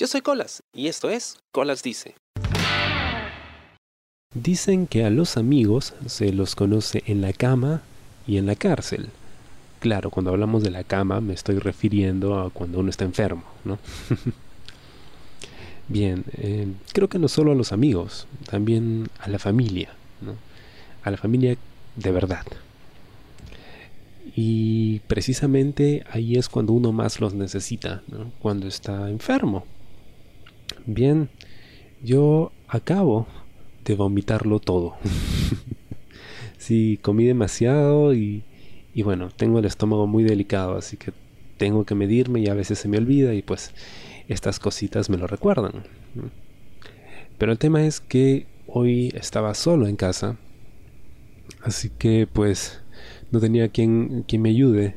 Yo soy Colas y esto es Colas Dice. Dicen que a los amigos se los conoce en la cama y en la cárcel. Claro, cuando hablamos de la cama me estoy refiriendo a cuando uno está enfermo, ¿no? Bien, eh, creo que no solo a los amigos, también a la familia, ¿no? A la familia de verdad. Y precisamente ahí es cuando uno más los necesita, ¿no? Cuando está enfermo. Bien, yo acabo de vomitarlo todo. sí, comí demasiado y, y bueno, tengo el estómago muy delicado, así que tengo que medirme y a veces se me olvida y pues estas cositas me lo recuerdan. Pero el tema es que hoy estaba solo en casa, así que pues no tenía quien, quien me ayude.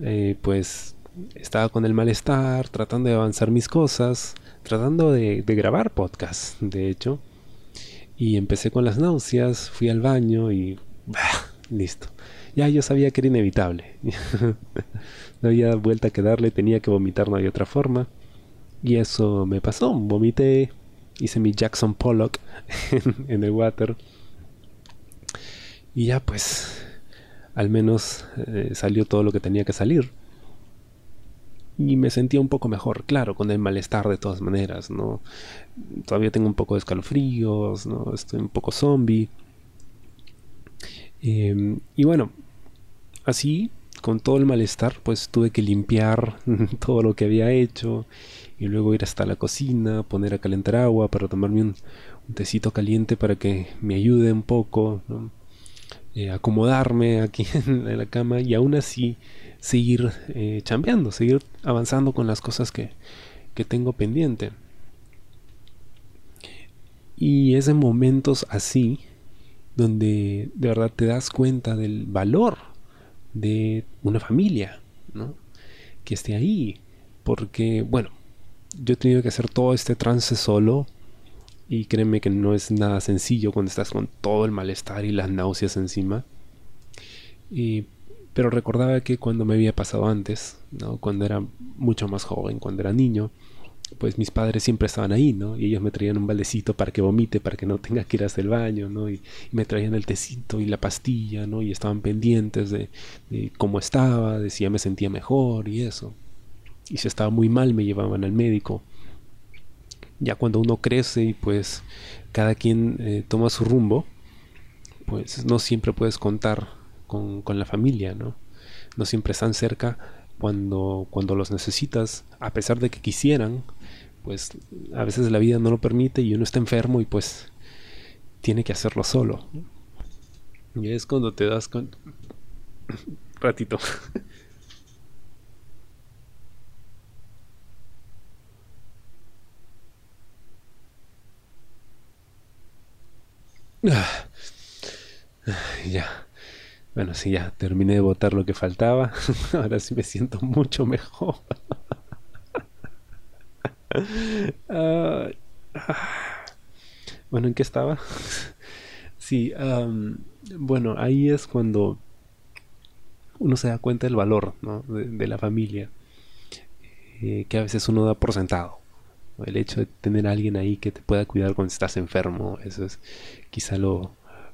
Eh, pues estaba con el malestar, tratando de avanzar mis cosas, tratando de, grabar podcast, de hecho. Y empecé con las náuseas, fui al baño y... listo. Ya yo sabía que era inevitable. no había vuelta que darle, tenía que vomitar, no había otra forma. Y eso me pasó, vomité, hice mi Jackson Pollock en, el water. Y ya pues, al menos eh, salió todo lo que tenía que salir y me sentía un poco mejor, claro, con el malestar de todas maneras, ¿no? Todavía tengo un poco de escalofríos, ¿no? Estoy un poco zombie. Em, y bueno, así, con todo el malestar, pues tuve que limpiar todo lo que había hecho y luego ir hasta la cocina, poner a calentar agua para tomarme un, tecito caliente para que me ayude un poco, eh, acomodarme aquí en la cama y aún así seguir eh, chambeando, seguir avanzando con las cosas que, que tengo pendiente. Y es en momentos así donde de verdad te das cuenta del valor de una familia, ¿no? Que esté ahí. Porque, bueno, yo he tenido que hacer todo este trance solo. Y créeme que no es nada sencillo cuando estás con todo el malestar y las náuseas encima. Y pero recordaba que cuando me había pasado antes, ¿no? cuando era mucho más joven, cuando era niño, pues mis padres siempre estaban ahí, ¿no? Y ellos me traían un baldecito para que vomite, para que no tenga que ir hasta el baño, ¿no? Y, me traían el tecito y la pastilla, ¿no? Y estaban pendientes de, de, cómo estaba, de si ya me sentía mejor y eso. Y si estaba muy mal me llevaban al médico. Ya cuando uno crece y pues cada quien eh, toma su rumbo, pues no siempre puedes contar con, la familia, ¿no? No siempre están cerca cuando, cuando los necesitas, a pesar de que quisieran, pues a veces la vida no lo permite y uno está enfermo y pues tiene que hacerlo solo. Y es cuando te das con... Ratito. Ya. Bueno, sí, ya terminé de votar lo que faltaba. Ahora sí me siento mucho mejor. bueno, ¿en qué estaba? sí, bueno, ahí es cuando uno se da cuenta del valor de, la familia, eh, que a veces uno da por sentado. El hecho de tener a alguien ahí que te pueda cuidar cuando estás enfermo, eso es quizá lo,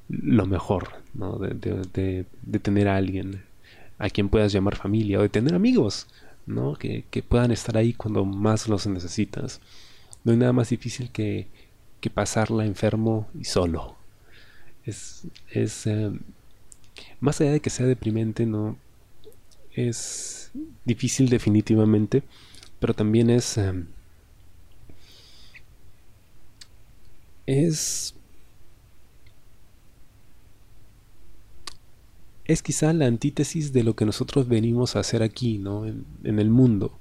lo mejor, ¿no? De, tener a alguien a quien puedas llamar familia o de tener amigos, ¿no? Que, puedan estar ahí cuando más los necesitas. No hay nada más difícil que, que pasarla enfermo y solo. Es, es eh, más allá de que sea deprimente, no es difícil definitivamente, pero también es eh, es es quizá la antítesis de lo que nosotros venimos a hacer aquí, ¿no? En, el mundo.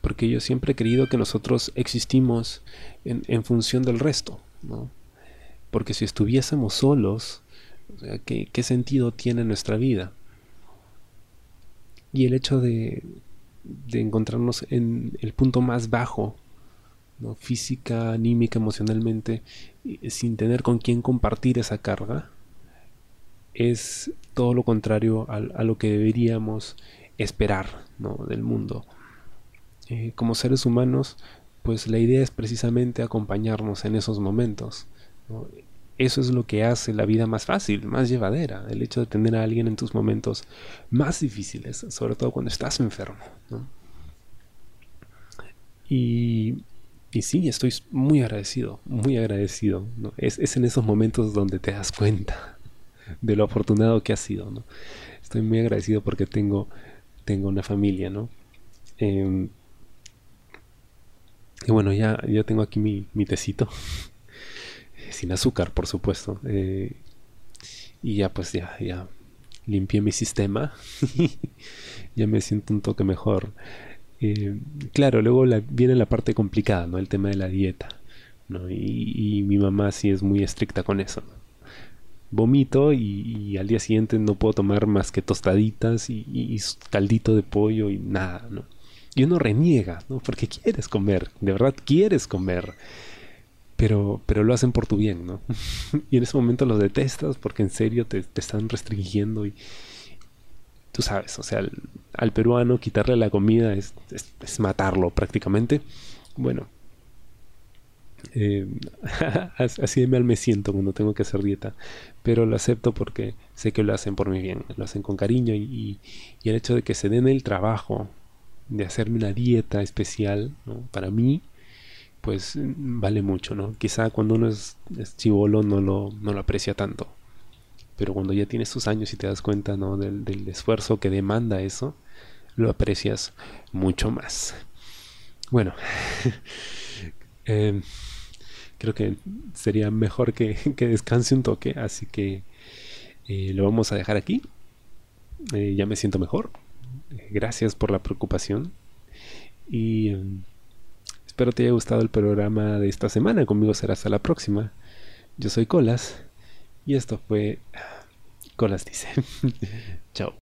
Porque yo siempre he creído que nosotros existimos en, función del resto, ¿no? Porque si estuviésemos solos, ¿qué, sentido tiene nuestra vida? Y el hecho de, de encontrarnos en el punto más bajo, ¿no? física, anímica, emocionalmente, sin tener con quién compartir esa carga, es todo lo contrario a, lo que deberíamos esperar del mundo. Eh, como seres humanos pues la idea es precisamente acompañarnos en esos momentos. Eso es lo que hace la vida más fácil, más llevadera, el hecho de tener a alguien en tus momentos más difíciles, sobre todo cuando estás enfermo. Y, y, sí, estoy muy agradecido, muy agradecido. Es, es, en esos momentos donde te das cuenta de lo afortunado que has sido. ¿no? Estoy muy agradecido porque tengo, tengo una familia, ¿no? Em, y bueno, ya, ya tengo aquí mi, mi tecito. Sin azúcar, por supuesto. Eh, y ya pues ya, ya limpié mi sistema. ya me siento un toque mejor. Eh, claro, luego viene la parte complicada, ¿no? El tema de la dieta. ¿no? Y, mi mamá sí es muy estricta con eso. Vomito y, al día siguiente no puedo tomar más que tostaditas y, caldito de pollo y nada, ¿no? Y uno reniega, ¿no? Porque quieres comer, de verdad quieres comer. Pero, pero lo hacen por tu bien, ¿no? y en ese momento lo detestas porque en serio te, están restringiendo y tú sabes, o sea, al, peruano quitarle la comida es, matarlo prácticamente. Bueno, eh, así de mal me siento cuando tengo que hacer dieta, pero lo acepto porque sé que lo hacen por mi bien, lo hacen con cariño y, el hecho de que se den el trabajo de hacerme una dieta especial para mí, pues vale mucho, ¿no? Quizá cuando uno es, chivolo no lo, no lo aprecia tanto, pero cuando ya tienes tus años y te das cuenta, ¿no? Del, esfuerzo que demanda eso, lo aprecias mucho más. Bueno, em, creo que sería mejor que, descanse un toque, así que eh, lo vamos a dejar aquí. Eh, ya me siento mejor. Gracias por la preocupación. Y em, espero te haya gustado el programa de esta semana. Conmigo será hasta la próxima. Yo soy Colas. Y esto fue Colas dice. Chao.